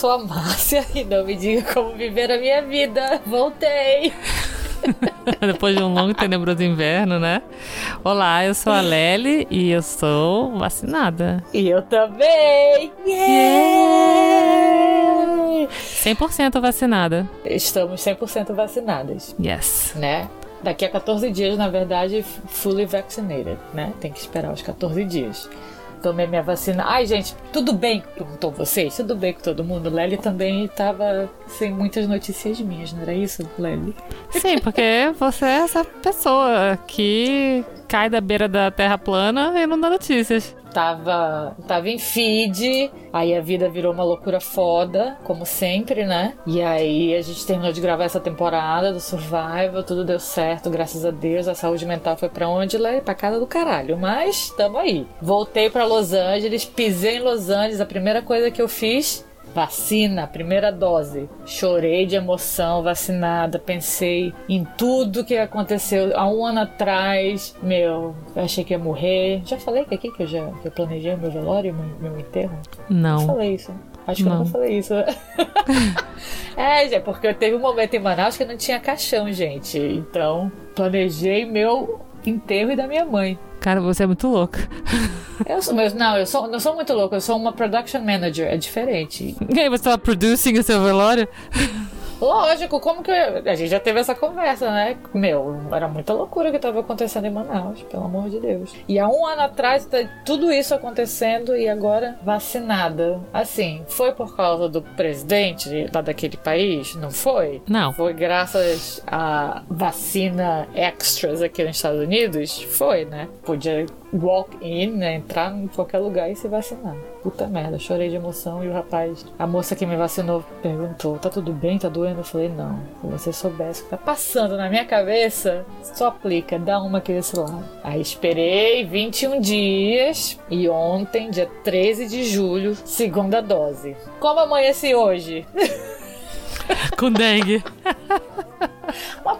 sou a Márcia e não me diga como viver a minha vida. Voltei! Depois de um longo e tenebroso inverno, né? Olá, eu sou a Lely e eu sou vacinada. E eu também! Yeah! 100% vacinada. Estamos 100% vacinadas. Yes. Né? Daqui a 14 dias, na verdade, fully vaccinated, né? Tem que esperar os 14 dias tomei minha vacina. Ai, gente, tudo bem, perguntou vocês? Tudo bem com todo mundo? Lely também estava sem muitas notícias minhas, não era isso, Lely? Sim, porque você é essa pessoa que cai da beira da terra plana e não dá notícias. Tava, tava em feed, aí a vida virou uma loucura foda, como sempre, né? E aí a gente terminou de gravar essa temporada do Survival, tudo deu certo, graças a Deus. A saúde mental foi para onde? Lá pra casa do caralho. Mas tamo aí. Voltei para Los Angeles, pisei em Los Angeles, a primeira coisa que eu fiz Vacina, primeira dose. Chorei de emoção, vacinada. Pensei em tudo que aconteceu há um ano atrás. Meu, achei que ia morrer. Já falei que aqui que eu já que eu planejei o meu velório, meu, meu enterro? Não. Eu falei isso. Acho que não. eu não falei isso. é, gente, porque eu teve um momento em Manaus que não tinha caixão, gente. Então, planejei meu enterro e da minha mãe. Cara, você é muito louca. Eu sou, mas não, eu sou, não sou muito louca, eu sou uma production manager, é diferente. E aí, você tava producing o seu velório? Lógico, como que. A gente já teve essa conversa, né? Meu, era muita loucura que estava acontecendo em Manaus, pelo amor de Deus. E há um ano atrás, tá tudo isso acontecendo e agora vacinada. Assim, foi por causa do presidente lá daquele país? Não foi? Não. Foi graças à vacina extras aqui nos Estados Unidos? Foi, né? Podia walk in, né? Entrar em qualquer lugar e se vacinar. Puta merda, chorei de emoção e o rapaz, a moça que me vacinou, perguntou: tá tudo bem? Tá doendo? Eu falei: não. Se você soubesse o que tá passando na minha cabeça, só aplica, dá uma aqui desse lado. Aí esperei 21 dias e ontem, dia 13 de julho, segunda dose. Como amanheci hoje? Com dengue.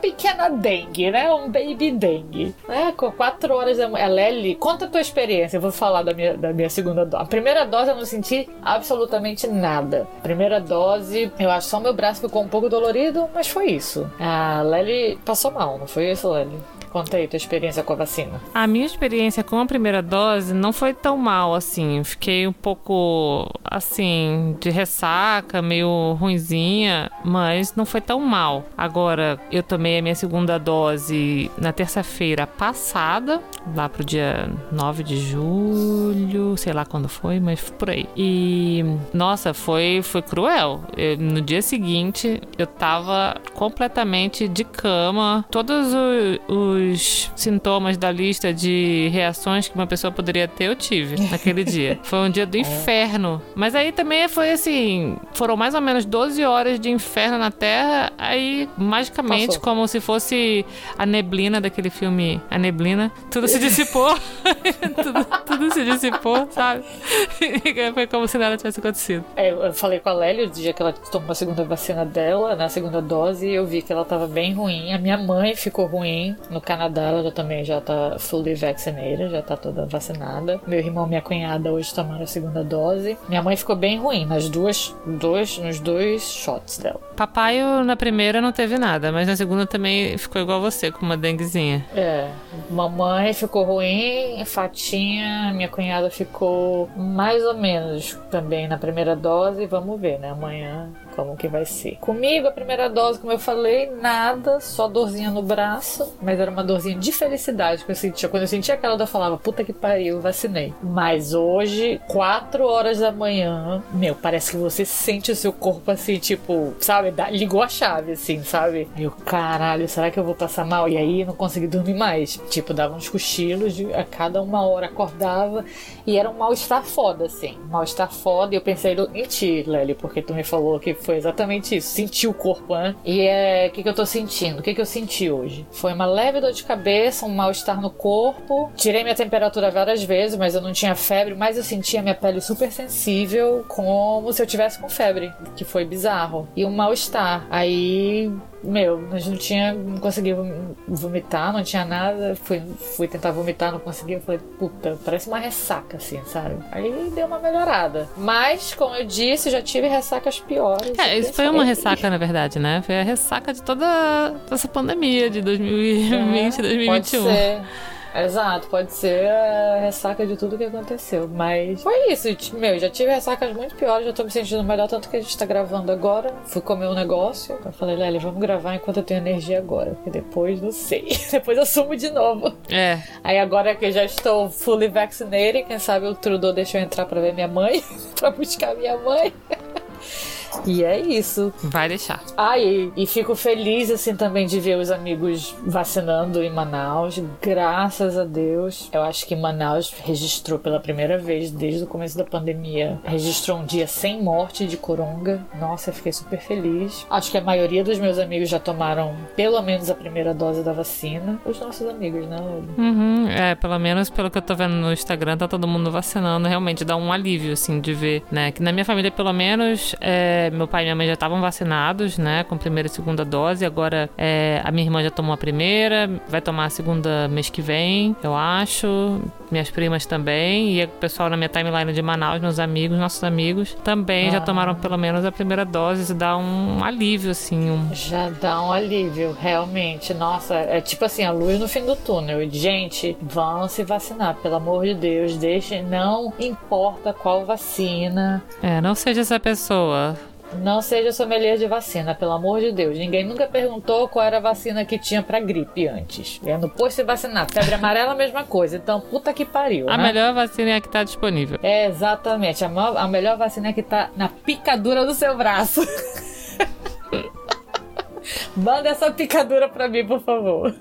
pequena dengue, né? Um baby dengue. É, com quatro horas da manhã. Lely, conta a tua experiência. Eu vou falar da minha, da minha segunda dose. A primeira dose eu não senti absolutamente nada. Primeira dose, eu acho só meu braço ficou um pouco dolorido, mas foi isso. A Lely passou mal, não foi isso, Lely? Conta aí tua experiência com a vacina. A minha experiência com a primeira dose não foi tão mal assim. Fiquei um pouco assim, de ressaca, meio ruinzinha, mas não foi tão mal. Agora, eu tomei a minha segunda dose na terça-feira passada, lá pro dia 9 de julho, sei lá quando foi, mas por aí. E nossa, foi foi cruel. Eu, no dia seguinte, eu tava completamente de cama, todos os, os sintomas da lista de reações que uma pessoa poderia ter, eu tive naquele dia. Foi um dia do é. inferno. Mas aí também foi assim: foram mais ou menos 12 horas de inferno na Terra, aí magicamente, Passou. como se fosse a neblina daquele filme A Neblina, tudo se dissipou. tudo, tudo, se dissipou, sabe? foi como se nada tivesse acontecido. É, eu falei com a Lélia o dia que ela tomou a segunda vacina dela, na segunda dose, e eu vi que ela tava bem ruim. A minha mãe ficou ruim no Canadá ela já também já tá fully vaccinated, já tá toda vacinada. Meu irmão e minha cunhada hoje tomaram a segunda dose. Minha mãe ficou bem ruim nas duas, dois, nos dois shots dela. Papai na primeira não teve nada, mas na segunda também ficou igual você, com uma denguezinha. É, mamãe ficou ruim, Fatinha, minha cunhada ficou mais ou menos também na primeira dose. Vamos ver, né? Amanhã como que vai ser. Comigo, a primeira dose, como eu falei, nada, só dorzinha no braço, mas era uma dorzinha de felicidade que eu sentia. Quando eu sentia aquela eu falava, puta que pariu, vacinei. Mas hoje, 4 horas da manhã, meu, parece que você sente o seu corpo assim, tipo, sabe, ligou a chave, assim, sabe? Meu caralho, será que eu vou passar mal? E aí não consegui dormir mais. Tipo, dava uns cochilos, de, a cada uma hora acordava e era um mal-estar foda, assim. Mal-estar foda. E eu pensei em ti, Lely, porque tu me falou que foi exatamente isso. Senti o corpo, né? E é. O que, que eu tô sentindo? O que, que eu senti hoje? Foi uma leve dor de cabeça, um mal-estar no corpo. Tirei minha temperatura várias vezes, mas eu não tinha febre, mas eu sentia minha pele super sensível, como se eu tivesse com febre, que foi bizarro. E um mal-estar. Aí meu, a gente não tinha, não conseguia vomitar, não tinha nada. Fui, fui tentar vomitar, não conseguia. Eu falei, puta, parece uma ressaca, assim, sabe? Aí deu uma melhorada. Mas, como eu disse, já tive ressacas piores. É, isso foi uma ressaca, na verdade, né? Foi a ressaca de toda essa pandemia de 2020, é, 2021. Pode ser. Exato, pode ser a ressaca de tudo que aconteceu. Mas foi isso. Meu, já tive ressacas muito piores, já tô me sentindo melhor, tanto que a gente tá gravando agora. Fui comer um negócio. Eu falei, Lely, vamos gravar enquanto eu tenho energia agora. Porque depois não sei. depois eu sumo de novo. É. Aí agora que eu já estou fully vaccinated, quem sabe o Trudeau deixou eu entrar pra ver minha mãe, pra buscar minha mãe. E é isso. Vai deixar. Ah, e, e, fico feliz, assim, também de ver os amigos vacinando em Manaus. Graças a Deus. Eu acho que Manaus registrou pela primeira vez desde o começo da pandemia. Registrou um dia sem morte de coronga. Nossa, eu fiquei super feliz. Acho que a maioria dos meus amigos já tomaram pelo menos a primeira dose da vacina. Os nossos amigos, né? Uhum, é, pelo menos pelo que eu tô vendo no Instagram, tá todo mundo vacinando. Realmente dá um alívio, assim, de ver, né? Que na minha família, pelo menos, é meu pai e minha mãe já estavam vacinados, né, com primeira e segunda dose. Agora é, a minha irmã já tomou a primeira, vai tomar a segunda mês que vem, eu acho. Minhas primas também. E o pessoal na minha timeline de Manaus, meus amigos, nossos amigos, também ah. já tomaram pelo menos a primeira dose. Isso dá um alívio, assim. Um... Já dá um alívio, realmente. Nossa, é tipo assim, a luz no fim do túnel. Gente, vão se vacinar, pelo amor de Deus. Deixem, não importa qual vacina. É, não seja essa pessoa. Não seja sommelier de vacina, pelo amor de Deus. Ninguém nunca perguntou qual era a vacina que tinha pra gripe antes. É no posto se vacinar. Febre amarela, a mesma coisa. Então, puta que pariu. A né? melhor vacina é a que tá disponível. É, exatamente. A, a melhor vacina é a que tá na picadura do seu braço. Manda essa picadura pra mim, por favor.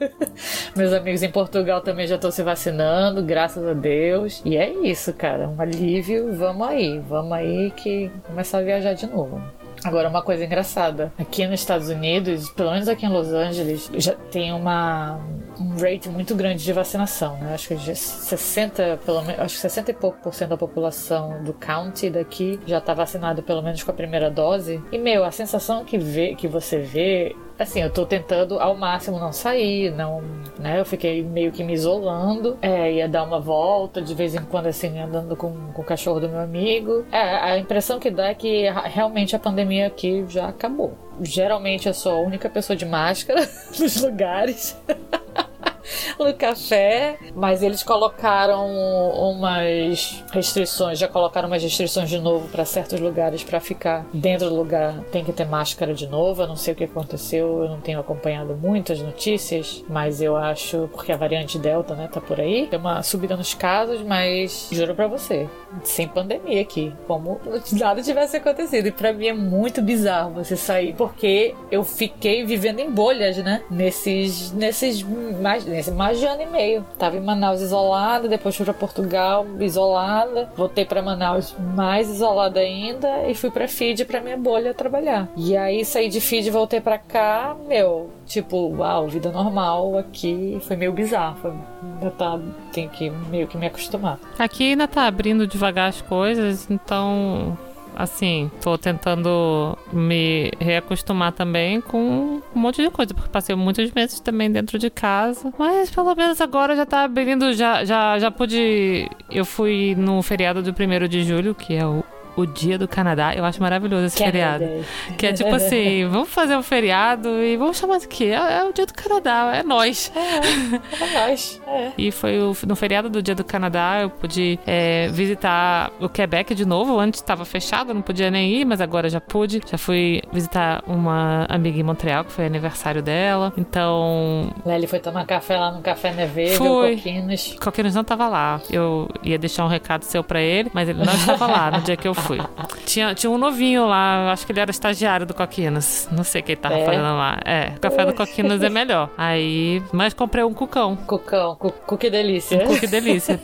Meus amigos em Portugal também já estão se vacinando, graças a Deus. E é isso, cara. Um alívio. Vamos aí. Vamos aí que começar a viajar de novo. Agora, uma coisa engraçada. Aqui nos Estados Unidos, pelo menos aqui em Los Angeles, já tem uma, um rate muito grande de vacinação, né? Acho que 60, pelo menos, acho que 60 e pouco por cento da população do county daqui já está vacinada pelo menos com a primeira dose. E, meu, a sensação que, vê, que você vê assim, eu tô tentando ao máximo não sair, não, né? Eu fiquei meio que me isolando, é, ia dar uma volta de vez em quando, assim, andando com, com o cachorro do meu amigo. É, a impressão que dá é que realmente a pandemia aqui já acabou. Geralmente eu sou a única pessoa de máscara nos lugares. no café, mas eles colocaram umas restrições, já colocaram umas restrições de novo para certos lugares para ficar dentro do lugar tem que ter máscara de novo. Eu não sei o que aconteceu, eu não tenho acompanhado muitas notícias, mas eu acho porque a variante Delta, né, tá por aí, tem uma subida nos casos, mas juro para você, sem pandemia aqui, como nada tivesse acontecido. E para mim é muito bizarro você sair, porque eu fiquei vivendo em bolhas, né? Nesses nesses mais nesse mais de ano e meio. Tava em Manaus isolada, depois fui para Portugal isolada, voltei para Manaus mais isolada ainda e fui para Fiji para minha bolha trabalhar. E aí saí de Fiji, voltei para cá, meu, tipo, uau, vida normal aqui, foi meio bizarro, ainda tá, tem que meio que me acostumar. Aqui ainda tá abrindo devagar as coisas, então assim, tô tentando me reacostumar também com um monte de coisa, porque passei muitos meses também dentro de casa. Mas pelo menos agora já tá abrindo, já, já, já pude. Eu fui no feriado do 1 de julho, que é o o Dia do Canadá. Eu acho maravilhoso esse Canada. feriado. Que é tipo assim, vamos fazer um feriado e vamos chamar de quê? É, é o Dia do Canadá, é nós. É, é nós. É. E foi o, no feriado do Dia do Canadá, eu pude é, visitar o Quebec de novo. Antes estava fechado, não podia nem ir, mas agora já pude. Já fui visitar uma amiga em Montreal, que foi aniversário dela. Então. Lely foi tomar café lá no Café Neve, fui. Coquinos. Coquinos não estava lá. Eu ia deixar um recado seu para ele, mas ele não estava lá no dia que eu fui fui. Tinha, tinha um novinho lá, acho que ele era estagiário do Coquinas. Não sei quem tava é. fazendo lá. É, o café do Coquinas é melhor. Aí, mas comprei um cucão. Cucão, cu, cookie delícia. Um cookie delícia.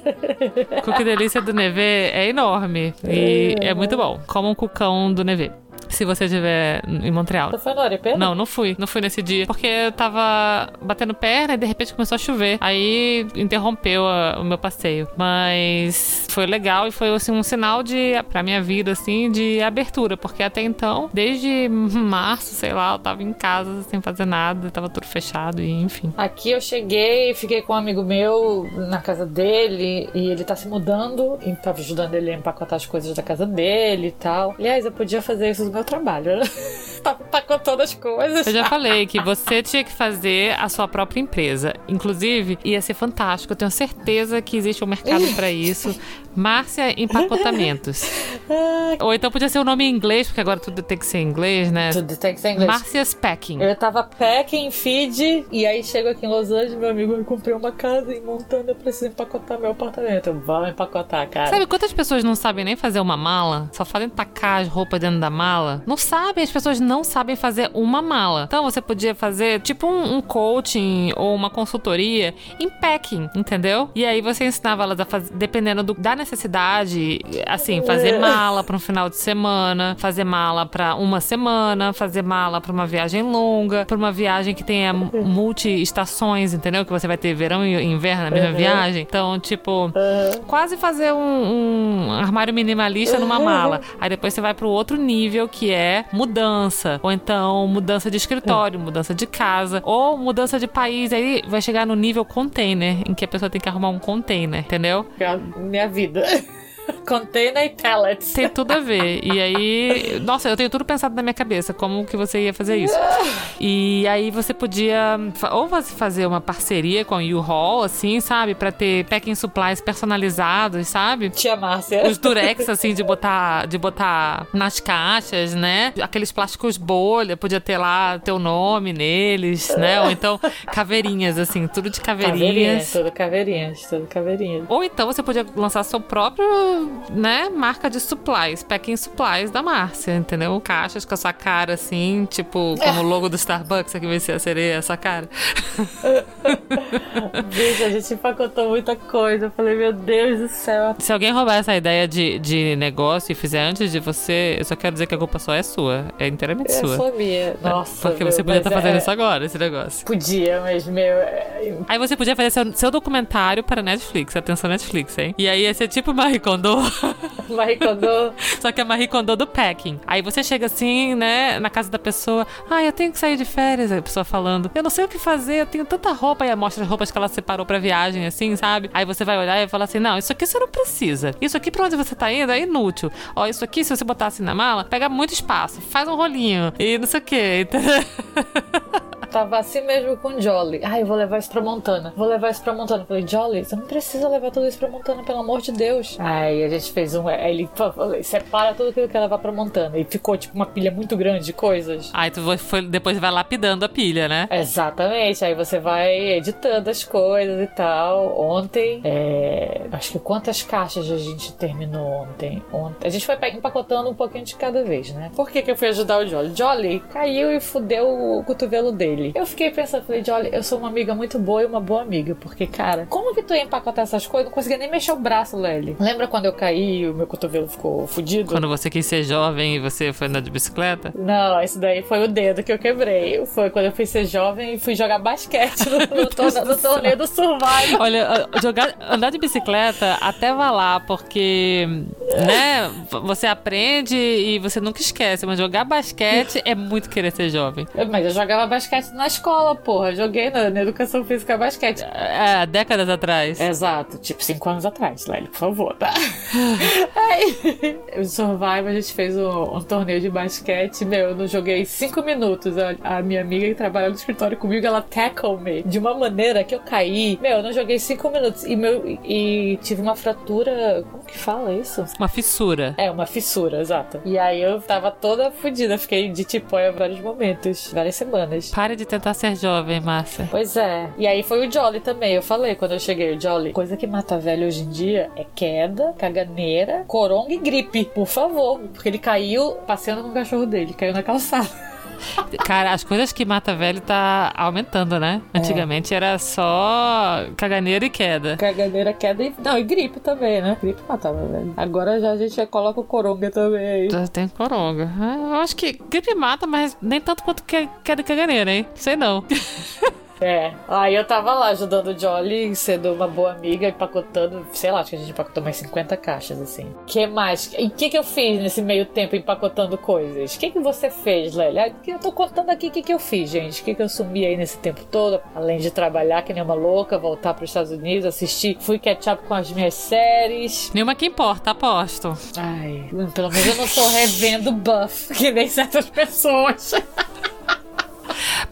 cookie delícia do Neve é enorme e é, é muito bom. Como um cucão do Neve. Se você estiver em Montreal. Tu foi no Oripê? Não, não fui. Não fui nesse dia. Porque eu tava batendo perna e de repente começou a chover. Aí interrompeu a- o meu passeio. Mas foi legal e foi assim, um sinal de, pra minha vida, assim, de abertura. Porque até então, desde março, sei lá, eu tava em casa sem fazer nada, tava tudo fechado e enfim. Aqui eu cheguei, fiquei com um amigo meu na casa dele e ele tá se mudando e tava ajudando ele a empacotar as coisas da casa dele e tal. Aliás, eu podia fazer isso no meu trabalho, né? tá empacotando as coisas. Eu já falei que você tinha que fazer a sua própria empresa. Inclusive, ia ser fantástico. Eu tenho certeza que existe um mercado pra isso. Márcia Empacotamentos. Ou então podia ser o nome em inglês, porque agora tudo tem que ser em inglês, né? Tudo tem que ser em inglês. Márcia's Packing. Eu tava packing, feed, e aí chego aqui em Los Angeles, meu amigo, eu comprei uma casa em Montana, eu preciso empacotar meu apartamento. Eu, Vamos empacotar, cara. Sabe quantas pessoas não sabem nem fazer uma mala? Só fazem tacar as roupas dentro da mala? Não sabem, as pessoas não sabem fazer uma mala. Então você podia fazer tipo um, um coaching ou uma consultoria em packing, entendeu? E aí você ensinava elas a fazer, dependendo do- da necessidade, assim, fazer mala para um final de semana, fazer mala para uma semana, fazer mala para uma viagem longa, para uma viagem que tenha multi-estações, entendeu? Que você vai ter verão e inverno na mesma Uhum. viagem. Então, tipo, quase fazer um, um armário minimalista numa mala. Aí depois você vai pro outro nível que é mudança. Ou então mudança de escritório, mudança de casa. Ou mudança de país. Aí vai chegar no nível container, em que a pessoa tem que arrumar um container, entendeu? Minha vida. Container e pallets. Tem tudo a ver. E aí, nossa, eu tenho tudo pensado na minha cabeça, como que você ia fazer isso. E aí você podia ou você fazer uma parceria com a U-Haul, assim, sabe? Pra ter packing supplies personalizados, sabe? Tia Márcia. Os durex, assim, de botar, de botar nas caixas, né? Aqueles plásticos bolha, podia ter lá teu nome neles, né? Ou então caveirinhas, assim, tudo de Caveirinhas, caveirinhas. tudo caveirinhas, tudo caveirinhas. Ou então você podia lançar seu próprio, né, marca de supplies, packing supplies da Márcia, entendeu? Caixas com a sua cara assim, tipo, como o logo do Starbucks, aqui vai ser a sereia, essa cara. Gente, a gente empacotou muita coisa. Eu falei, meu Deus do céu. Se alguém roubar essa ideia de, de negócio e fizer antes de você, eu só quero dizer que a culpa só é sua. É inteiramente É sua. só minha. Nossa. Porque meu, você podia estar fazendo é- isso agora, esse negócio. Podia, mas, meu. é- Aí você podia fazer seu, seu documentário para Netflix. Atenção, Netflix, hein? E aí ia ser tipo Marie Kondo. Marie Kondo. Só que é Marie Kondo do packing. Aí você chega assim, né, na casa da pessoa. Ah, eu tenho que sair de férias. Aí a pessoa falando, eu não sei o que fazer, eu tenho tanta roupa. E mostra as roupas que ela separou pra viagem, assim, sabe? Aí você vai olhar e falar assim: não, isso aqui você não precisa. Isso aqui pra onde você tá indo é inútil. Ó, isso aqui, se você botar assim na mala, pega muito espaço. Faz um rolinho. E não sei o que. Tava assim mesmo com Jolly. Ai, eu vou levar isso pra Montana. Vou levar isso pra Montana. Eu falei, Jolly, você não precisa levar tudo isso pra Montana, pelo amor de Deus. Aí a gente fez um. Aí ele falou, separa tudo que ele quer levar pra Montana. E ficou, tipo, uma pilha muito grande de coisas. Aí tu foi, depois vai lapidando a pilha, né? Exatamente, aí você vai editando as coisas e tal. Ontem, é, acho que quantas caixas a gente terminou ontem? ontem? A gente foi empacotando um pouquinho de cada vez, né? Por que, que eu fui ajudar o Jolly? Jolly caiu e fudeu o cotovelo dele. Eu fiquei pensando, falei, Jolly, eu sou uma amiga muito boa e uma boa amiga, porque, cara, como que tu ia empacotar essas coisas? Eu não conseguia nem mexer o braço, Lely. Lembra quando eu caí e o meu cotovelo ficou fudido? Quando você quis ser jovem e você foi andar de bicicleta. Não, esse daí foi o dedo que eu quebrei. Foi quando eu fui ser jovem e fui jogar basquete no, no, torne- no torneio do Survival. Olha, jogar, andar de bicicleta até vai lá, porque, né, você aprende e você nunca esquece, mas jogar basquete é muito querer ser jovem. Mas eu jogava basquete na escola, porra. Joguei na, na educação física basquete. É, décadas atrás. Exato, tipo cinco anos atrás, Lélio, por favor, tá? Aí, o Survival, a gente fez um, um torneio de basquete. Meu, eu não joguei cinco minutos. A, a minha amiga que trabalha no escritório comigo, ela tackle me de uma maneira que eu caí. Meu, eu não joguei cinco minutos. E, meu, e tive uma fratura. Como que fala isso? Uma fissura. É, uma fissura, exato. E aí eu tava toda fodida, fiquei de tipóia vários momentos, várias semanas. De tentar ser jovem, Márcia. Pois é. E aí foi o Jolly também. Eu falei quando eu cheguei, o Jolly, coisa que mata velho hoje em dia é queda, caganeira, coronga e gripe. Por favor. Porque ele caiu passeando com o cachorro dele, caiu na calçada. Cara, as coisas que mata velho tá aumentando, né? Antigamente era só caganeira e queda. Caganeira, queda e. Não, e gripe também, né? Gripe matava, velho. Agora já a gente já coloca o coronga também aí. Já Tem coronga. Ah, Eu acho que gripe mata, mas nem tanto quanto que- queda e caganeira, hein? Sei não. É. Aí eu tava lá ajudando o Jolly, sendo uma boa amiga, empacotando, sei lá, acho que a gente empacotou mais 50 caixas, assim. que mais? E o que que eu fiz nesse meio tempo empacotando coisas? O que que você fez, Lélia? Ah, Eu tô contando aqui o que que eu fiz, gente. O que que eu sumi aí nesse tempo todo, além de trabalhar que nem uma louca, voltar pros Estados Unidos, assistir, fui catch up com as minhas séries. Nenhuma que importa, aposto. Ai, pelo menos eu não tô revendo Buff, que nem certas pessoas.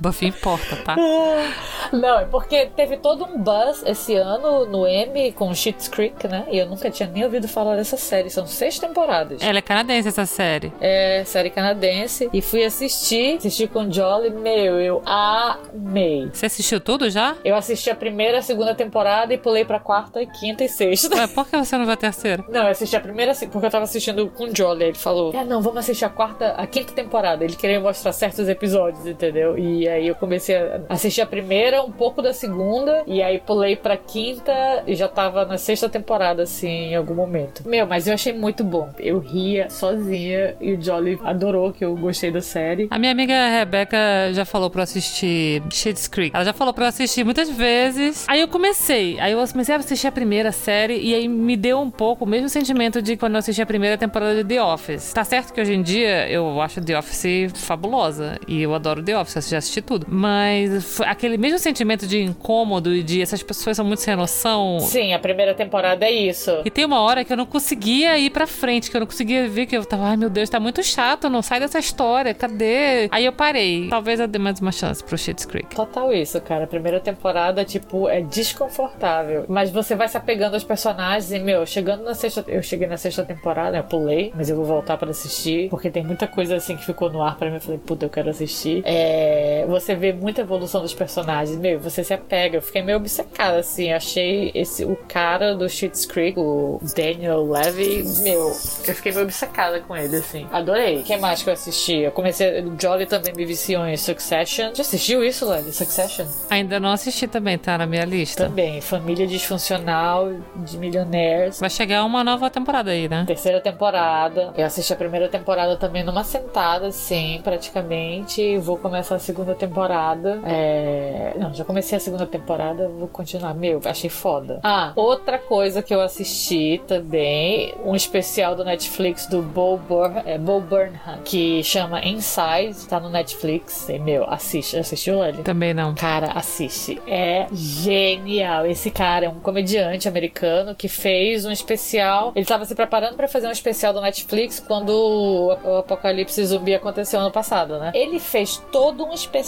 Buffy importa, tá? Não, é porque teve todo um buzz esse ano no Emmy com Schitt's Creek, né? E eu nunca tinha nem ouvido falar dessa série. São seis temporadas. Ela é canadense, essa série. É série canadense. E fui assistir, assisti com o Jolly. Meu, eu amei. Você assistiu tudo já? Eu assisti a primeira, a segunda temporada e pulei pra quarta, quinta e sexta. Ué, por que você não viu a terceira? Não, eu assisti a primeira, porque eu tava assistindo com o Jolly. Ele falou: É, não, vamos assistir a quarta, a quinta temporada. Ele queria mostrar certos episódios, entendeu? E aí eu comecei a assistir a primeira, um pouco da segunda, e aí pulei pra quinta e já tava na sexta temporada, assim, em algum momento. Meu, mas eu achei muito bom. Eu ria sozinha e o Jolly adorou que eu gostei da série. A minha amiga Rebeca já falou pra eu assistir Schitt's Creek. Ela já falou pra eu assistir muitas vezes. Aí eu comecei. Aí eu comecei a assistir a primeira série e aí me deu um pouco o mesmo sentimento de quando eu assisti a primeira temporada de The Office. Tá certo que hoje em dia eu acho The Office fabulosa e eu adoro The Office, eu já assisti tudo. Mas aquele mesmo sentimento de incômodo e de essas pessoas são muito sem noção. Sim, a primeira temporada é isso. E tem uma hora que eu não conseguia ir pra frente, que eu não conseguia ver, que eu tava, ai meu Deus, tá muito chato, não sai dessa história, cadê? Aí eu parei. Talvez eu dê mais uma chance pro Schitt's Creek. Total isso, cara. A primeira temporada, tipo, é desconfortável. Mas você vai se apegando aos personagens e, meu, chegando na sexta. Eu cheguei na sexta temporada, eu pulei, mas eu vou voltar pra assistir. Porque tem muita coisa assim que ficou no ar pra mim. Eu falei, puta, eu quero assistir. É, Você vê muita evolução dos personagens, meu, você se apega. Eu fiquei meio obcecada, assim. Achei esse o cara do Schitt's Creek, o Daniel Levy, meu, eu fiquei meio obcecada com ele, assim. Adorei. O que mais que eu assisti? Eu comecei. O Jolly também me viciou em Succession. Já assistiu isso, Lely? Succession? Ainda não assisti também, tá na minha lista. Também, família disfuncional de milionários. Vai chegar uma nova temporada aí, né? Terceira temporada. Eu assisti a primeira temporada também numa sentada, sim, praticamente. Vou começar a segunda temporada. É... Não, já comecei a segunda temporada, vou continuar. Meu, achei foda. Ah, outra coisa que eu assisti também, um especial do Netflix do Bo, Bur... é, Bo Burnham, que chama Inside, tá no Netflix. E, meu, assiste. Assistiu ele? Também não. Cara, assiste. É genial. Esse cara é um comediante americano que fez um especial. Ele tava se preparando pra fazer um especial do Netflix quando o o apocalipse zumbi aconteceu ano passado, né? Ele fez todo um especial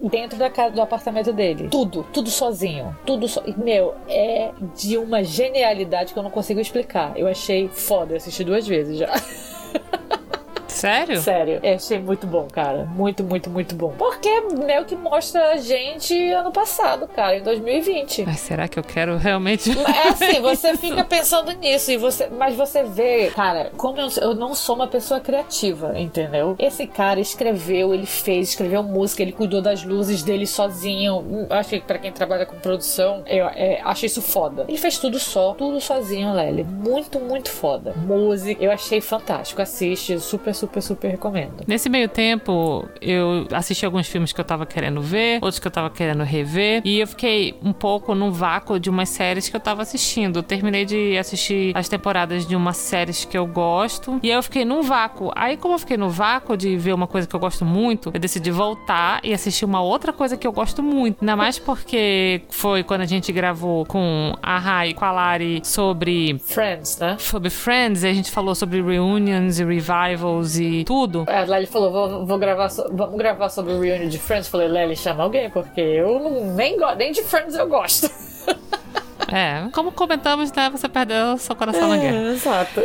dentro da casa do apartamento dele. Tudo, tudo sozinho. Tudo e, Meu, é de uma genialidade que eu não consigo explicar. Eu achei foda. Assisti duas vezes já. Sério? Sério, eu achei muito bom, cara. Muito, muito, muito bom. Porque meio que mostra a gente ano passado, cara, em 2020. Mas será que eu quero realmente? É assim, você fica pensando nisso, e você, mas você vê, cara, como eu, eu não sou uma pessoa criativa, entendeu? Esse cara escreveu, ele fez, escreveu música, ele cuidou das luzes dele sozinho. Hum, Acho que pra quem trabalha com produção, eu é, acho isso foda. Ele fez tudo só, tudo sozinho, Lely. Muito, muito foda. Música, eu achei fantástico. Assiste, super, super, super recomendo. Nesse meio tempo, eu assisti alguns filmes que eu tava querendo ver, outros que eu tava querendo rever, e eu fiquei um pouco no vácuo de umas séries que eu tava assistindo. Eu terminei de assistir as temporadas de umas séries que eu gosto, e aí eu fiquei num vácuo. Aí, como eu fiquei no vácuo de ver uma coisa que eu gosto muito, eu decidi voltar e assistir uma outra coisa que eu gosto muito. Ainda mais porque foi quando a gente gravou com a Rai e com a Lari sobre Friends, né? sobre Friends, e a gente falou sobre reunions e revivals e tudo. A Lely falou, vou, vou gravar, so- vamos gravar sobre o reunion de Friends. Falei, Lely, chama alguém, porque eu não, nem, nem de Friends eu gosto. É, como comentamos, né? Você perdeu seu coração na guerra. É, exato.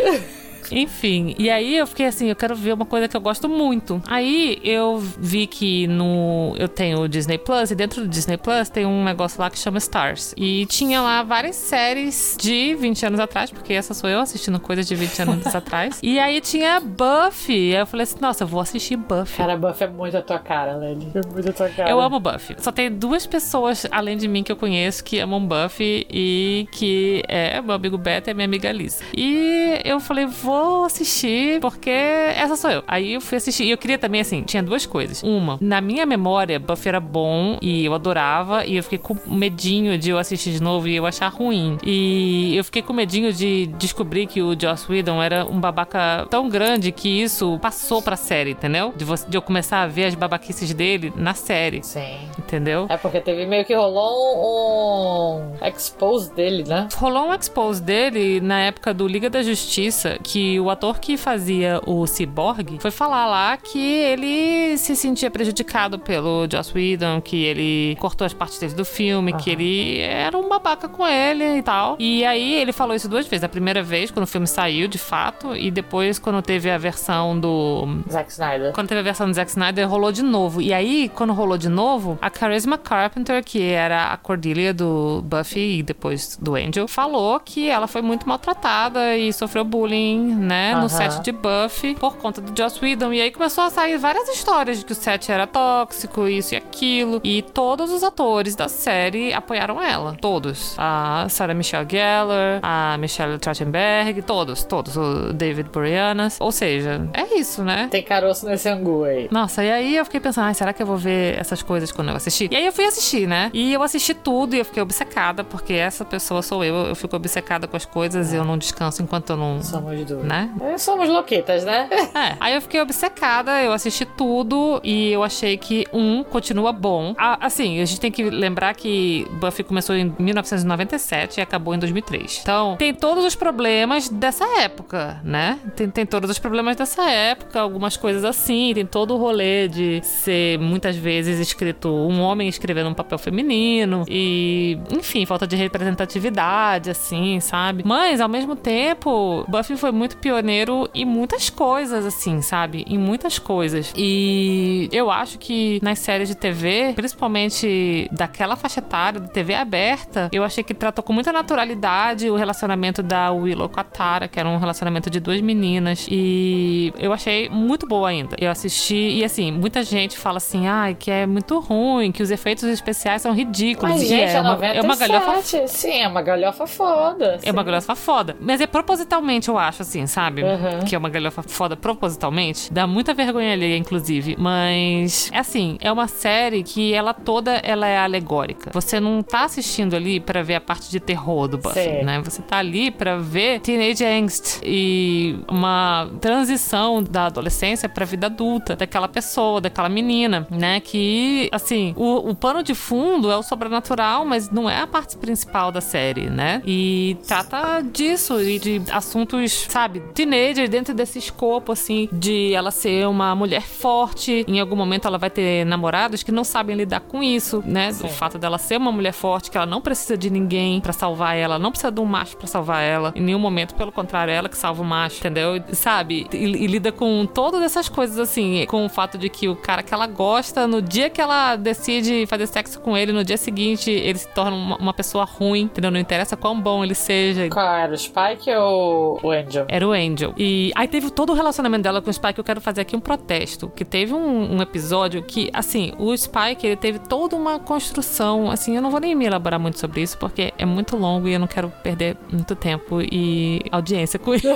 Enfim, e aí eu fiquei assim, eu quero ver uma coisa que eu gosto muito. Aí eu vi que no eu tenho o Disney Plus e dentro do Disney Plus tem um negócio lá que chama Stars. E tinha lá várias séries de 20 anos atrás, porque essa sou eu assistindo coisas de 20 anos atrás. E aí tinha Buffy. Aí eu falei assim, nossa, eu vou assistir Buffy. Cara, Buffy é muito a tua cara, Lely. É muito a tua cara. Eu amo Buffy. Só tem duas pessoas, além de mim, que eu conheço que amam Buffy e que é meu amigo Beto e minha amiga Lisa. E eu falei, vou assistir, porque essa sou eu. Aí eu fui assistir. E eu queria também, assim, tinha duas coisas. Uma, na minha memória, Buffy era bom e eu adorava. E eu fiquei com medinho de eu assistir de novo e eu achar ruim. E eu fiquei com medinho de descobrir que o Joss Whedon era um babaca tão grande que isso passou pra série, entendeu? De, você, de eu começar a ver as babaquices dele na série. Sim. Entendeu? É porque teve meio que rolou um expose dele, né? Rolou um expose dele na época do Liga da Justiça, que o ator que fazia o Cyborg foi falar lá que ele se sentia prejudicado pelo Joss Whedon, que ele cortou as partes dele do filme, que ele era um babaca com ele e tal. E aí ele falou isso duas vezes. A primeira vez, quando o filme saiu, de fato, e depois, quando teve a versão do. Zack Snyder. Quando teve a versão do Zack Snyder, rolou de novo. E aí, quando rolou de novo, a Charisma Carpenter, que era a Cordelia do Buffy e depois do Angel, falou que ela foi muito maltratada e sofreu bullying, né, no set de Buffy por conta do Joss Whedon. E aí começou a sair várias histórias de que o set era tóxico, isso e aquilo. E todos os atores da série apoiaram ela. Todos. A Sarah Michelle Gellar, a Michelle Trachtenberg, todos, todos. O David Boreanaz. Ou seja, é isso, né? Tem caroço nesse angu aí. Nossa, e aí eu fiquei pensando, será que eu vou ver essas coisas quando eu assistir? E aí eu fui assistir, né? E eu assisti tudo e eu fiquei obcecada, porque essa pessoa sou eu. Eu fico obcecada com as coisas e eu não descanso enquanto eu não. Somos duas. Né? É, Somos louquetas, né? É. Aí eu fiquei obcecada, eu assisti tudo e eu achei que um continua bom. Ah, assim, a gente tem que lembrar que Buffy começou em 1997 e acabou em 2003. Então, tem todos os problemas dessa época, né? Tem, tem todos os problemas dessa época, algumas coisas assim, tem todo o rolê de ser muitas vezes escrito um homem escrevendo um papel feminino e, enfim, falta de representatividade, assim, sabe? Mas, ao mesmo tempo, Buffy foi muito pioneiro em muitas coisas, assim, sabe? Em muitas coisas. E eu acho que nas séries de TV, principalmente daquela faixa etária, de TV aberta, eu achei que tratou com muita naturalidade o relacionamento da Willow com a Tara, que era um relacionamento de duas meninas. E eu achei muito boa ainda. Eu assisti, e assim, muita gente fala assim, ai, que é muito ruim, que os efeitos especiais são ridículos. Mas, E gente, é, é, uma, 97. é uma galhofa Sim, é uma galhofa foda. é uma galhofa foda. Mas é propositalmente, eu acho, assim, sabe? Uhum. Que é uma galhofa foda propositalmente. Dá muita vergonha alheia, inclusive. Mas, é assim, é uma série que ela toda ela é alegórica. Você não tá assistindo ali pra ver a parte de terror do Buffy, Sim. né? Você tá ali pra ver teenage angst e uma transição da adolescência pra vida adulta daquela pessoa, daquela menina, né? Que, assim, o, o pano de fundo é o sobrenatural, mas não é a parte principal da série, né? E trata disso e de assuntos, sabe, teenager dentro desse escopo, assim, de ela ser uma mulher forte. Em algum momento ela vai ter namorados que não sabem lidar com isso, né? Sim. O fato dela ser uma mulher forte, que ela não precisa de ninguém pra salvar ela, não precisa de um macho pra salvar ela. Em nenhum momento, pelo contrário, é ela que salva o macho, entendeu? Sabe? E, e lida com todas essas coisas, assim, com o fato de que o cara que ela gosta, no dia que ela decide fazer sexo com ele, no dia seguinte ele se torna uma, uma pessoa ruim, entendeu? Não interessa quão bom ele seja. Qual era? O Spike ou o Angel? Era o Angel. E aí teve todo o relacionamento dela com o Spike. Eu quero fazer aqui um protesto. Que teve um, um episódio que, assim, o Spike, ele teve toda uma construção. Assim, eu não vou nem me elaborar muito sobre isso, porque é muito longo e eu não quero perder muito tempo e audiência com isso.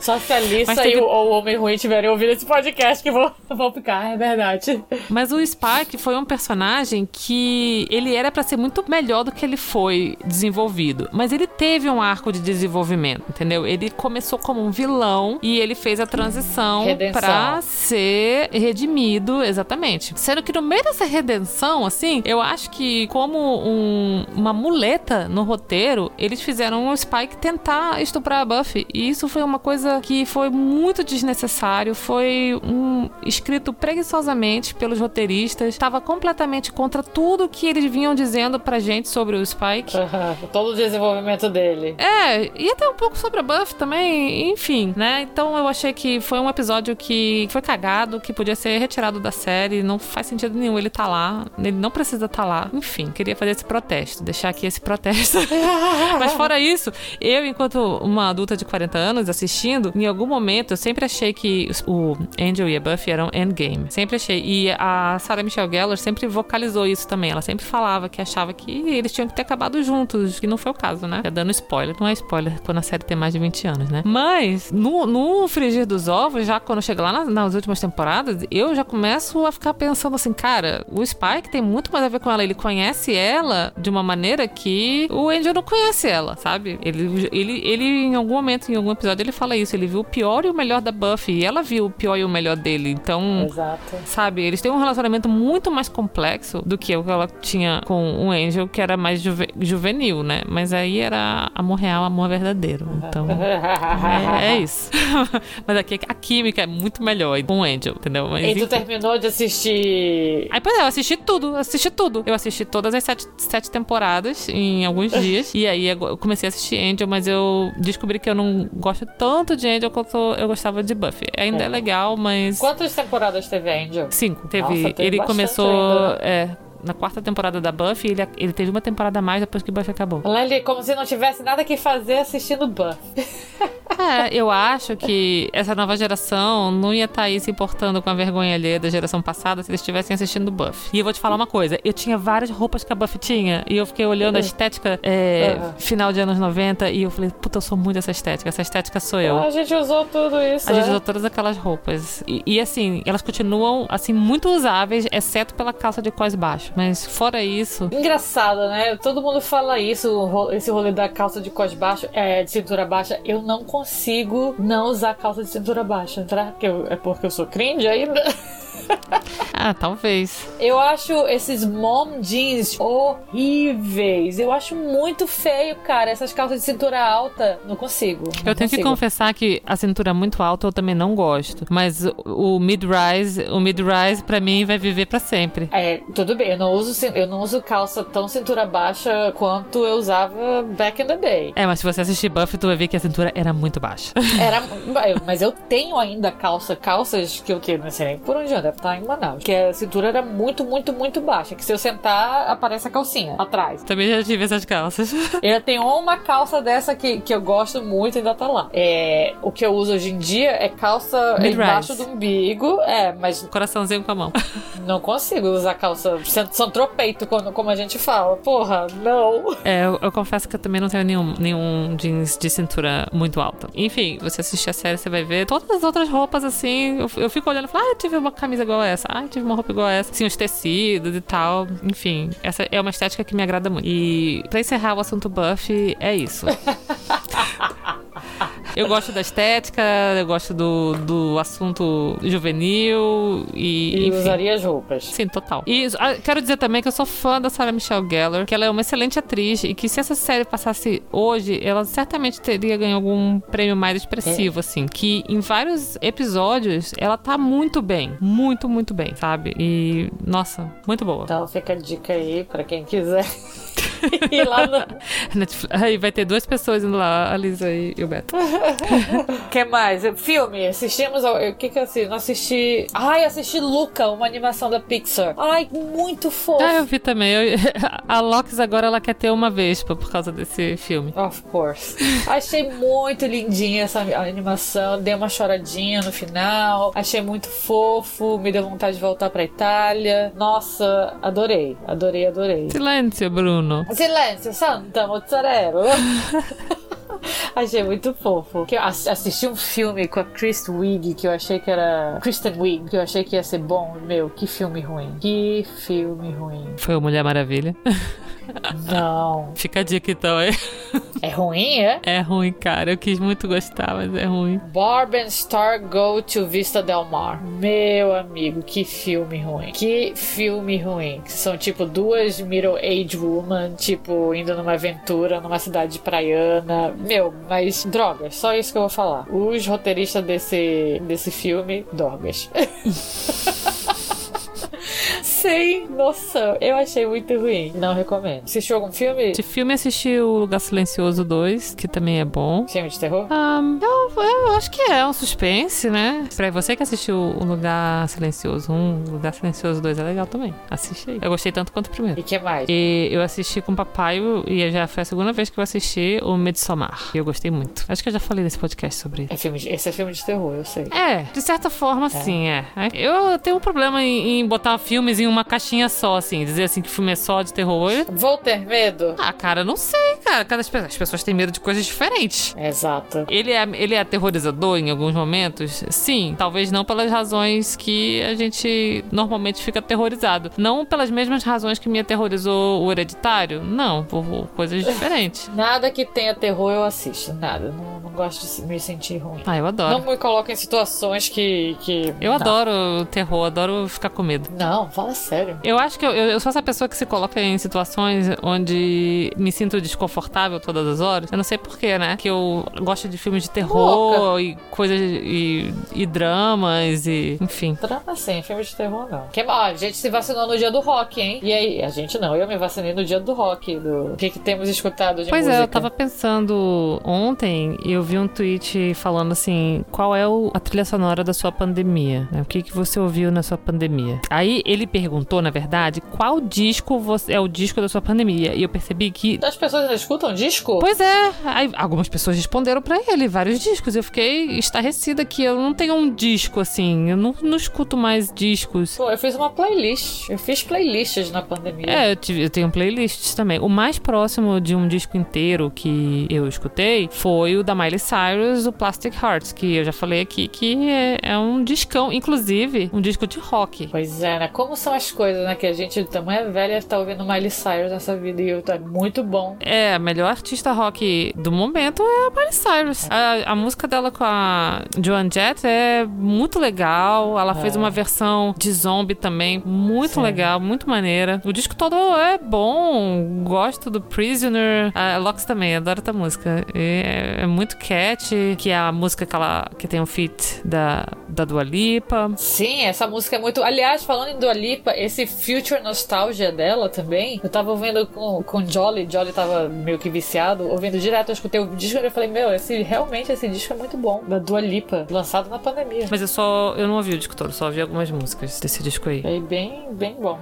Só se a Lisa teve- e o, o Homem Ruim tiverem ouvido esse podcast que vão, vão ficar, é verdade. Mas o Spike foi um personagem que ele era pra ser muito melhor do que ele foi desenvolvido. Mas ele teve um arco de desenvolvimento, entendeu? Ele começou como um vilão e ele fez a transição pra ser redimido, exatamente. Sendo que no meio dessa redenção, assim, eu acho que como um- uma muleta no roteiro, eles fizeram o Spike tentar estuprar a Buffy. E isso foi uma coisa que foi muito desnecessário, foi um escrito preguiçosamente pelos roteiristas, estava completamente contra tudo que eles vinham dizendo pra gente sobre o Spike. Uhum, todo o desenvolvimento dele. É, e até um pouco sobre a Buffy também, enfim, né? Então eu achei que foi um episódio que foi cagado, que podia ser retirado da série, não faz sentido nenhum ele tá lá, ele não precisa estar tá lá. Enfim, queria fazer esse protesto, deixar aqui esse protesto. Mas fora isso, eu, enquanto uma adulta de 40 anos assistindo, em algum momento eu sempre achei que o Angel e a Buffy eram endgame. Sempre achei. E a Sarah Michelle Gellar sempre vocalizou isso também. Ela sempre falava que achava que eles tinham que ter acabado juntos, que não foi o caso, né? Tá dando spoiler. Não é spoiler quando a série mais de 20 anos, né? Mas, no, no frigir dos ovos, já quando chega lá nas, nas últimas temporadas, eu já começo a ficar pensando assim, cara, o Spike tem muito mais a ver com ela. Ele conhece ela de uma maneira que o Angel não conhece ela, sabe? Ele, ele, ele em algum momento, em algum episódio, ele fala isso. Ele viu o pior e o melhor da Buffy. E ela viu o pior e o melhor dele. Então, Exato. sabe? Eles têm um relacionamento muito mais complexo do que o que ela tinha com o Angel, que era mais juve, juvenil, né? Mas aí era amor real, amor verdadeiro. Então, é, é isso. Mas aqui a química é muito melhor com o Angel, entendeu? Mas, e tu terminou de assistir. Aí, pois é, eu assisti tudo, assisti tudo. Eu assisti todas as sete, sete temporadas em alguns dias. e aí eu comecei a assistir Angel, mas eu descobri que eu não gosto tanto de Angel quanto eu gostava de Buffy. Ainda é, é legal, mas. Quantas temporadas teve Angel? Cinco. Teve. Nossa, teve ele começou. Ainda. É, na quarta temporada da Buffy, ele, ele teve uma temporada a mais depois que Buffy acabou. Lely, como se não tivesse nada que fazer assistindo Buffy. É, eu acho que essa nova geração não ia estar tá aí se importando com a vergonha alheia da geração passada se eles estivessem assistindo Buffy. E eu vou te falar uma coisa: eu tinha várias roupas que a Buffy tinha e eu fiquei olhando a uhum. estética é, uhum. final de anos 90 e eu falei, puta, eu sou muito essa estética. Essa estética sou eu. A gente usou tudo isso. A gente é? usou todas aquelas roupas. E, e, assim, elas continuam, assim, muito usáveis, exceto pela calça de cós baixo. Mas fora isso. Engraçado, né? Todo mundo fala isso, esse rolê da calça de cós baixo, é, de cintura baixa. Eu não consigo não usar calça de cintura baixa. Será que eu, é porque eu sou cringe ainda? ah, talvez. Eu acho esses mom jeans horríveis. Eu acho muito feio, cara. Essas calças de cintura alta. Não consigo. Não eu tenho consigo. que confessar que a cintura muito alta eu também não gosto. Mas o mid-rise, o mid-rise pra mim vai viver para sempre. É, tudo bem. Eu não uso, eu não uso calça tão cintura baixa quanto eu usava back in the day. É, mas se você assistir Buffy, tu vai ver que a cintura era muito baixa. Era, mas eu tenho ainda calça, calças que eu que não sei nem por onde anda tá em Manaus. Que a cintura era muito, muito, muito baixa. Que se eu sentar, aparece a calcinha atrás. Também já tive essas calças. eu tenho uma calça dessa que, que eu gosto muito e ainda tá lá. É, o que eu uso hoje em dia é calça embaixo do umbigo. É, mas. Coraçãozinho com a mão. Não consigo usar calça santropeito, como, como a gente fala. Porra, não. É, eu, eu, confesso que eu também não tenho nenhum, nenhum jeans de cintura muito alta. Enfim, você assistir a série, você vai ver todas as outras roupas assim. Eu, eu fico olhando e falo, ah, eu tive uma camisa camisa igual a essa. Ai, tive uma roupa igual a essa. Assim, os tecidos e tal. Enfim, essa é uma estética que me agrada muito. E pra encerrar o assunto buff, é isso. Eu gosto da estética, eu gosto do, do assunto juvenil e. E enfim. usaria as roupas. Sim, total. E ah, quero dizer também que eu sou fã da Sarah Michelle Gellar, que ela é uma excelente atriz e que se essa série passasse hoje, ela certamente teria ganho algum prêmio mais expressivo, é. assim. Que em vários episódios ela tá muito bem. Muito, muito bem, sabe? E, nossa, muito boa. Então fica a dica aí pra quem quiser. e lá no... Aí vai ter duas pessoas indo lá, a Lisa e o Beto. que mais? Filme, assistimos. O que que eu assisti? Não assisti. Ai, assisti Luca, uma animação da Pixar. Ai, muito fofo. Ah, eu vi também. Eu... A Lox agora ela quer ter uma Vespa por causa desse filme. Of course. Achei muito lindinha essa animação. Dei uma choradinha no final. Achei muito fofo. Me deu vontade de voltar pra Itália. Nossa, adorei. Adorei, adorei. Silêncio, Bruno. Silêncio, Santa Mozzarella. achei muito fofo. Que eu assisti um filme com a Chris Wiig que eu achei que era. Kristen Wiig, que eu achei que ia ser bom. Meu, que filme ruim. Que filme ruim. Foi o Mulher Maravilha. Não. Fica a dica então, é? É ruim, é? É ruim, cara. Eu quis muito gostar, mas é ruim. Barb and Star Go to Vista Del Mar. Meu amigo, que filme ruim. Que filme ruim. São tipo duas middle-aged women, tipo, indo numa aventura numa cidade praiana. Meu, mas drogas, só isso que eu vou falar. Os roteiristas desse, desse filme, drogas. Sem noção. Eu achei muito ruim. Não recomendo. Assistiu algum filme? De filme assisti o Lugar Silencioso 2, que também é bom. Filme de terror? Um, eu, eu acho que é um suspense, né? Pra você que assistiu o Lugar Silencioso 1, o Lugar Silencioso 2 é legal também. Assiste aí. Eu gostei tanto quanto o primeiro. E que mais? E eu assisti com o papai e já foi a segunda vez que eu assisti o Midsommar. E eu gostei muito. Acho que eu já falei nesse podcast sobre isso. É filme de- esse é filme de terror, eu sei. É, de certa forma, sim, é. Eu tenho um problema em, em botar filmes em uma caixinha só, assim. Dizer assim que filme é só de terror. Vou ter medo? Ah, cara, não sei, cara. Cada, as as pessoas têm medo de coisas diferentes. Exato. Ele é, ele é aterrorizador em alguns momentos? Sim, talvez não pelas razões que a gente normalmente fica aterrorizado. Não pelas mesmas razões que me aterrorizou o hereditário. Não, por coisas diferentes. Nada que tenha terror eu assisto. Nada. Não, não gosto de me sentir ruim. Ah, eu adoro. Não me coloco em situações que. que Eu não. adoro terror, adoro ficar com medo. Não, fala sério. Eu acho que eu, eu eu sou essa pessoa que se coloca em situações onde me sinto desconfortável todas as horas. Eu não sei porquê, né? Que eu gosto de filmes de terror e coisas e, e dramas e. Enfim. Drama sim, filme de terror não. Que, ó, a gente se vacinou no dia do rock, hein? E aí? A gente não, eu me vacinei no dia do rock. Do... O que, que temos escutado de Pois música? é, eu tava pensando ontem e eu vi um tweet falando assim: qual é o- a trilha sonora da sua pandemia? né? O que, que você ouviu na sua pandemia? Aí ele perguntou, na verdade, qual disco você, é o disco da sua pandemia? E eu percebi que As pessoas escutam disco? Pois é, aí algumas pessoas responderam pra ele vários discos. Eu fiquei estarrecida que eu não tenho um disco assim, eu não, não escuto mais discos. Pô, eu fiz uma playlist. Eu fiz playlists na pandemia. É, eu, tive- eu tenho playlists também. O mais próximo de um disco inteiro que eu escutei foi o da Miley Cyrus, o Plastic Hearts, que eu já falei aqui que é, é um discão, inclusive um disco de rock. Pois é, né? Como são as coisas, né? Que a gente, tamanha velha, tá ouvindo Miley Cyrus nessa vida e eu tá muito bom. É, a melhor artista rock do momento é a Miley Cyrus. A, a música dela com a Joan Jett é muito legal. Ela fez É. uma versão de zombie também, muito Sim. legal, muito maneira. O disco todo é bom. Gosto do Prisoner. A Lox também, adoro essa música. É, é muito catchy, que é a música que, ela, que tem o feat da, da Dua Lipa. Sim, essa música é muito. Aliás, falando em Dua Lipa, esse Future Nostalgia dela também. Eu tava ouvindo com, com Jolly, Jolly tava meio que viciado, ouvindo direto. Eu escutei o disco e eu falei, meu, esse, realmente esse disco é muito bom. Da Dua Lipa, lançado na pandemia. Mas eu só. Eu não ouvi o disco todo, só ouvi algumas músicas desse disco aí. É bem, bem bom.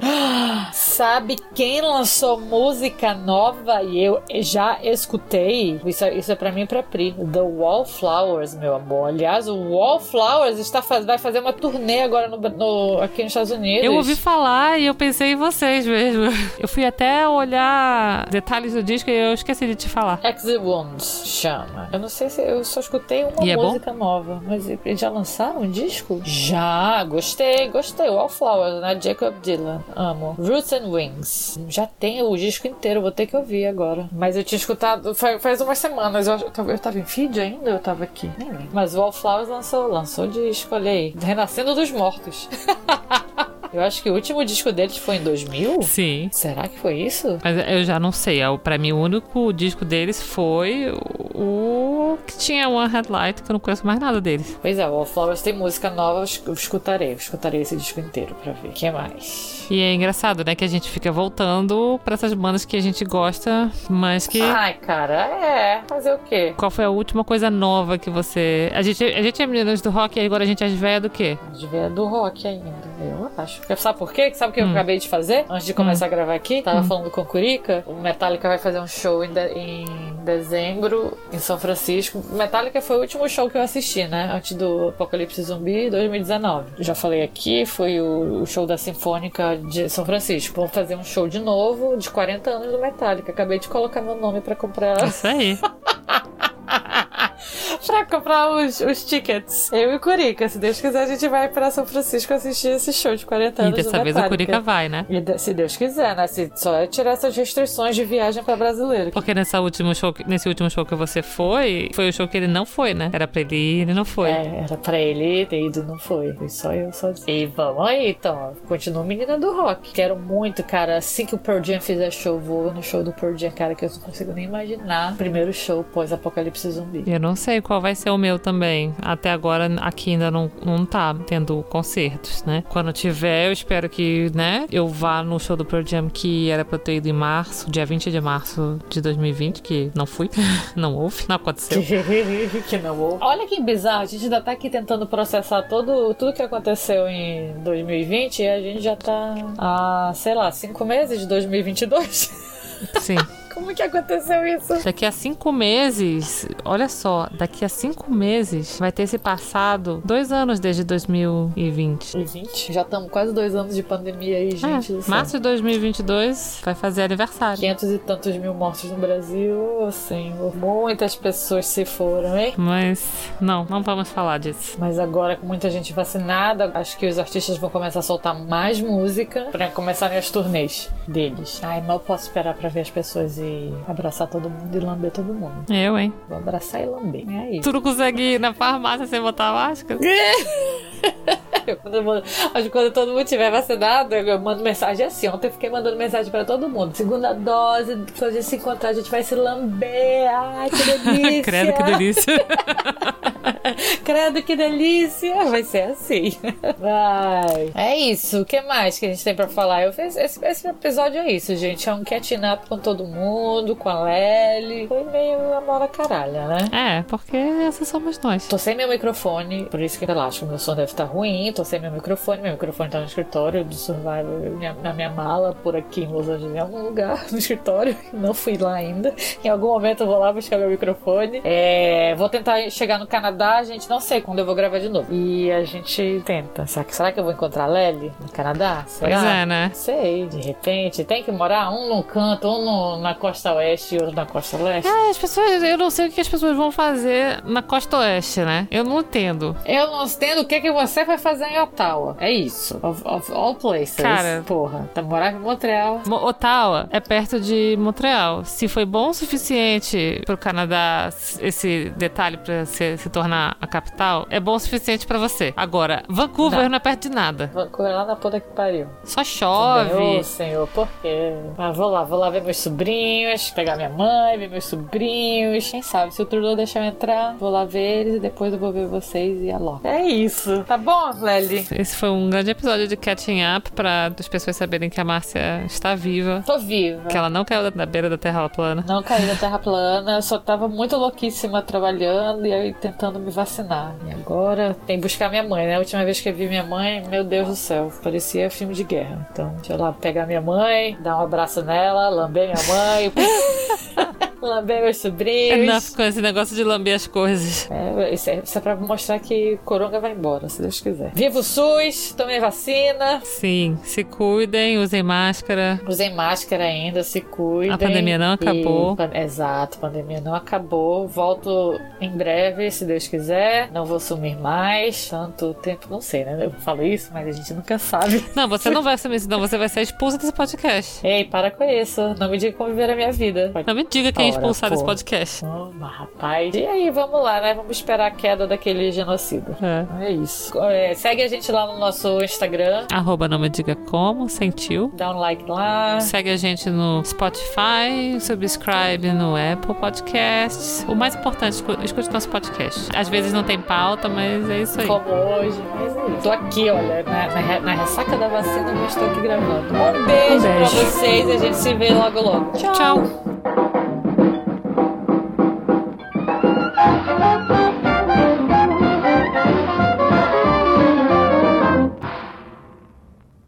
Sabe quem lançou música nova e eu já escutei? Isso, é- isso é pra mim e pra Pri. The Wallflowers, meu amor. Aliás, o Wallflowers está, vai fazer uma turnê agora no, no- aqui nos Estados Unidos. Eu ouvi falar e eu pensei em vocês mesmo. Eu fui até olhar detalhes do disco e eu esqueci de te falar. Exit Wounds chama. Eu não sei se eu só escutei uma E é música nova, mas eles já lançaram um disco? Já, gostei, gostei. Wallflowers, né? Jacob Dylan, amo. Roots and Wings. Já tem o disco inteiro, vou ter que ouvir agora. Mas eu tinha escutado faz, faz umas semanas. Eu, eu, tava, eu tava em feed ainda ou eu tava aqui? Nem lembro. Mas Wallflowers lançou, lançou disco, olha aí. Renascendo dos Mortos. eu acho que o último disco deles foi em 2000? Sim. Será que foi isso? Mas eu já não sei. É, Pra mim, o único disco deles foi o que tinha One Headlight, que eu não conheço mais nada deles. Pois é, o Wallflowers tem música nova, eu escutarei, eu escutarei esse disco inteiro pra ver. O que mais? E é engraçado, né? Que a gente fica voltando pra essas bandas que a gente gosta, mas que. Ai, cara, é. Fazer o quê? Qual foi a última coisa nova que você. A gente, a gente é meninas do rock e agora a gente é as velhas do quê? De ver do rock ainda, eu acho. Sabe por quê? Sabe o que eu Hum. acabei de fazer? Antes de começar a gravar aqui, tava falando com o Curica. O Metallica vai fazer um show em, de- em dezembro em São Francisco. Metallica foi o último show que eu assisti, né? Antes do Apocalipse Zumbi 2019. Já falei aqui, foi o, o show da Sinfônica de São Francisco. Vamos fazer um show de novo de 40 anos do Metallica. Acabei de colocar meu nome pra comprar Isso aí. pra comprar os, os tickets. Eu e o Curica. Se Deus quiser, a gente vai pra São Francisco assistir esse show de 40 anos. E dessa vez o Curica vai, né? E se Deus quiser, né? Se só é tirar essas restrições de viagem pra brasileiro. Porque nessa último show, nesse último show que você foi, foi o show que ele não foi, né? Era pra ele ir, ele não foi. É, era pra ele ter ido, não foi. Foi só eu sozinho. E vamos aí, então. Continua menina do rock. Quero muito, cara. Assim que o Pearl Jam fizer show, vou no show do Pearl Jam, cara, que eu não consigo nem imaginar. Primeiro show pós-apocalipse zumbi. Eu não sei qual vai ser o meu também. Até agora aqui ainda não, não tá tendo concertos, né? Quando tiver, eu espero que, né, eu vá no show do Pearl Jam que era pra eu ter ido em março, dia 20 de março de 2020, que não fui, não houve, não aconteceu. que não houve. Olha que bizarro, a gente ainda tá aqui tentando processar todo, tudo que aconteceu em 2020 e a gente já tá há, sei lá, cinco meses de 2022. Sim. Como que aconteceu isso? Daqui a cinco meses, olha só, daqui a cinco meses vai ter se passado dois anos desde 2020. E 20? Já estamos quase dois anos de pandemia aí, gente. É, março de 2022 vai fazer aniversário. 500 e tantos mil mortos no Brasil, assim, muitas pessoas se foram, hein? Mas não, não vamos falar disso. Mas agora com muita gente vacinada, acho que os artistas vão começar a soltar mais música para começarem as turnês deles. Ai, mal posso esperar para ver as pessoas e abraçar todo mundo e lamber todo mundo. Eu, hein? Vou abraçar e lamber. É isso. Tu não consegue ir na farmácia sem botar máscara? quando, quando todo mundo tiver vacinado, eu mando mensagem assim. Ontem eu fiquei mandando mensagem pra todo mundo. Segunda dose, quando a gente se encontrar, a gente vai se lamber. Ai, que delícia! Credo, que delícia! Credo, que delícia! Vai ser assim. Vai. É isso. O que mais que a gente tem pra falar? Eu fiz, esse, esse episódio é isso, gente. É um catching up com todo mundo, com a Lely. Foi meio amor a caralha, né? É, porque essas somos nós. Tô sem meu microfone, por isso que eu acho que meu som deve estar ruim. Tô sem meu microfone. Meu microfone tá no escritório do Survivor, minha, na minha mala, por aqui em Los Angeles, em algum lugar no escritório. Não fui lá ainda. Em algum momento eu vou lá buscar meu microfone. É, vou tentar chegar no Canadá, gente. Não sei quando eu vou gravar de novo. E a gente tenta. Será que, será que eu vou encontrar a Lely no Canadá? Será? Pois é, né? Sei. De repente, tem que morar um num canto, um no, na costa oeste e outro na costa leste. É, as pessoas, eu não sei o que as pessoas vão fazer na costa oeste, né? Eu não entendo. Eu não entendo o que, que você vai fazer em Ottawa. É isso. Of, of all places. Cara. Porra, tá morando em Montreal. Mo Ottawa é perto de Montreal. Se foi bom o suficiente pro Canadá esse detalhe pra se, se tornar a capital, é bom o suficiente pra você. Agora, Vancouver não, não é perto de nada. Vancouver é lá na puta que pariu. Só chove. Ô, senhor, por quê? Ah, vou lá, vou lá ver meus sobrinhos, pegar minha mãe, ver meus sobrinhos. Quem sabe, se o Trudeau deixar eu entrar, vou lá ver eles e depois eu vou ver vocês e a Ló. É isso. Tá bom, Lely? Esse foi um grande episódio de Catching Up para as pessoas saberem que a Márcia está viva. Tô viva. Que ela não caiu da beira da Terra plana. Não caiu da Terra plana, eu só tava muito louquíssima trabalhando e aí tentando me vacinar. E agora tem que buscar minha mãe, né? A última vez que eu vi minha mãe, meu Deus do céu, parecia filme de guerra. Então, deixa eu lá pegar minha mãe, dar um abraço nela, lamber minha mãe. lamber meus sobrinhos. Enough com esse negócio de lamber as coisas. É, isso, é, isso é pra mostrar que Coronga vai embora, se Deus quiser. Viva o SUS, tomem vacina. Sim, se cuidem, usem máscara. Usem máscara ainda, se cuidem. A pandemia não acabou. E, exato, a pandemia não acabou. Volto em breve, se Deus quiser. Não vou sumir mais. Tanto tempo, não sei, né? Eu falo isso, mas a gente nunca sabe. Não, você não vai sumir, senão você vai ser expulsa desse podcast. Ei, para com isso. Não me diga como viver a minha vida. Não me diga quem expulsar desse podcast. Oh, rapaz. E aí, vamos lá, né? Vamos esperar a queda daquele genocida. É. É isso. É, segue a gente lá no nosso Instagram. Arroba não me diga como, sentiu. Dá um like lá. Segue a gente no Spotify, subscribe no Apple Podcasts. O mais importante, escute nosso podcast. Às vezes não tem pauta, mas é isso aí. Como hoje, mas é isso. Tô aqui, olha, na, na, na ressaca da vacina, mas estou aqui gravando. Um beijo, um beijo. pra vocês e a gente se vê logo logo. Tchau. Tchau.